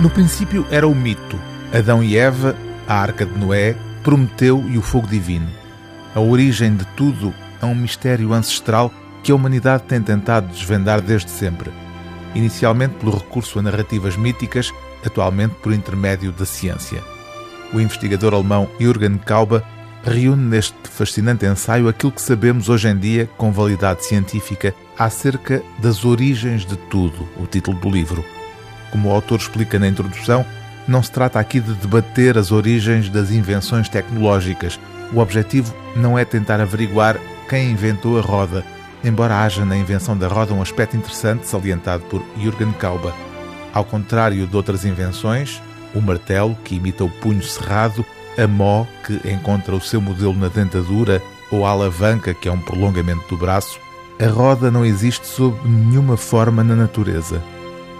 No princípio era o mito: Adão e Eva, a arca de Noé, Prometeu e o fogo divino. A origem de tudo é um mistério ancestral que a humanidade tem tentado desvendar desde sempre, inicialmente pelo recurso a narrativas míticas, atualmente por intermédio da ciência. O investigador alemão Jürgen Kauber reúne neste fascinante ensaio aquilo que sabemos hoje em dia com validade científica acerca das origens de tudo, o título do livro. Como o autor explica na introdução, não se trata aqui de debater as origens das invenções tecnológicas. O objetivo não é tentar averiguar quem inventou a roda, embora haja na invenção da roda um aspecto interessante salientado por Jürgen Kauber. Ao contrário de outras invenções, o martelo, que imita o punho cerrado, a mó, que encontra o seu modelo na dentadura, ou a alavanca, que é um prolongamento do braço, a roda não existe sob nenhuma forma na natureza.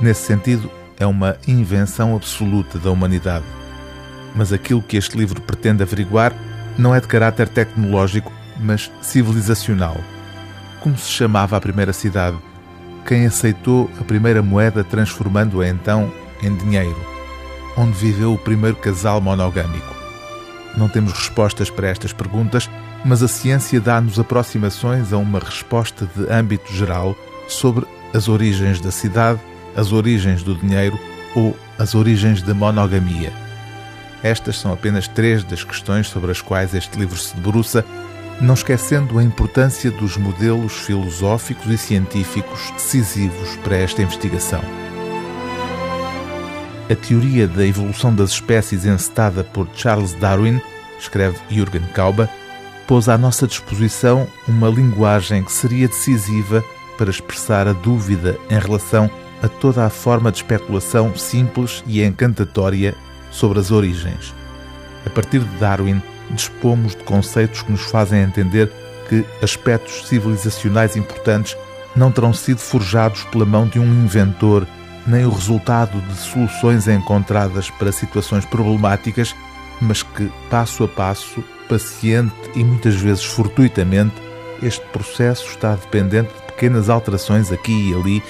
Nesse sentido, é uma invenção absoluta da humanidade. Mas aquilo que este livro pretende averiguar não é de caráter tecnológico, mas civilizacional. Como se chamava a primeira cidade? Quem aceitou a primeira moeda transformando-a então em dinheiro? Onde viveu o primeiro casal monogâmico? Não temos respostas para estas perguntas, mas a ciência dá-nos aproximações a uma resposta de âmbito geral sobre as origens da cidade, as origens do dinheiro ou as origens da monogamia. Estas são apenas três das questões sobre as quais este livro se debruça, não esquecendo a importância dos modelos filosóficos e científicos decisivos para esta investigação. A teoria da evolução das espécies encetada por Charles Darwin, escreve Jürgen Kauber, pôs à nossa disposição uma linguagem que seria decisiva para expressar a dúvida em relação a toda a forma de especulação simples e encantatória sobre as origens. A partir de Darwin, dispomos de conceitos que nos fazem entender que aspectos civilizacionais importantes não terão sido forjados pela mão de um inventor, nem o resultado de soluções encontradas para situações problemáticas, mas que, passo a passo, paciente e muitas vezes fortuitamente, este processo está dependente de pequenas alterações aqui e ali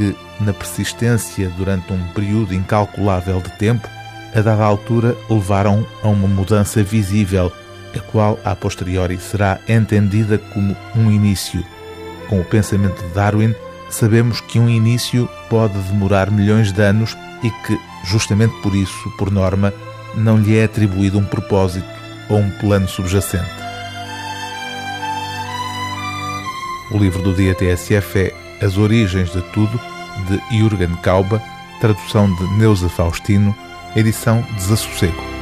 que, na persistência durante um período incalculável de tempo, a dada altura levaram a uma mudança visível, a qual, a posteriori, será entendida como um início. Com o pensamento de Darwin, sabemos que um início pode demorar milhões de anos e que, justamente por isso, por norma, não lhe é atribuído um propósito ou um plano subjacente. O livro do dia TSF é As Origens de Tudo, de Jürgen Kauba, tradução de Neuza Faustino, edição Desassossego.